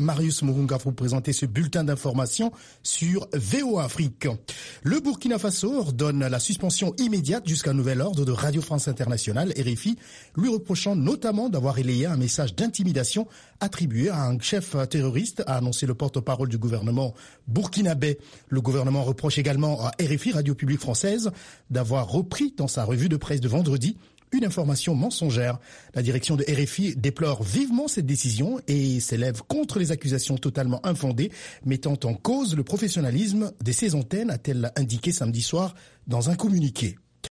Marius Murunga vous présenter ce bulletin d'information sur VO Afrique. Le Burkina Faso ordonne la suspension immédiate jusqu'à nouvel ordre de Radio France Internationale, RFI, lui reprochant notamment d'avoir relayé un message d'intimidation attribué à un chef terroriste, a annoncé le porte-parole du gouvernement burkinabé. Le gouvernement reproche également à RFI, Radio Publique Française, d'avoir repris dans sa revue de presse de vendredi une information mensongère. La direction de RFI déplore vivement cette décision et s'élève contre les accusations totalement infondées mettant en cause le professionnalisme de ses antennes, a-t-elle indiqué samedi soir dans un communiqué.